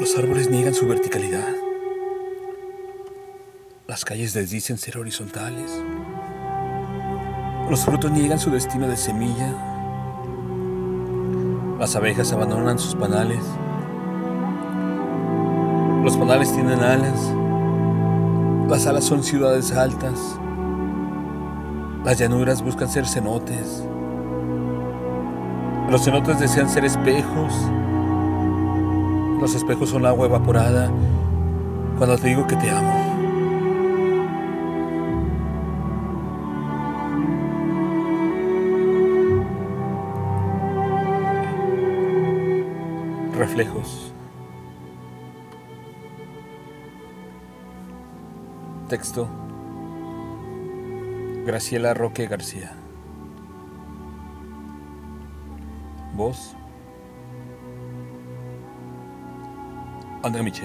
Los árboles niegan su verticalidad. Las calles les dicen ser horizontales. Los frutos niegan su destino de semilla. Las abejas abandonan sus panales. Los panales tienen alas. Las alas son ciudades altas. Las llanuras buscan ser cenotes. Los cenotes desean ser espejos. Los espejos son agua evaporada cuando te digo que te amo. Reflejos. Texto. Graciela Roque García. Voz. 安德米奇。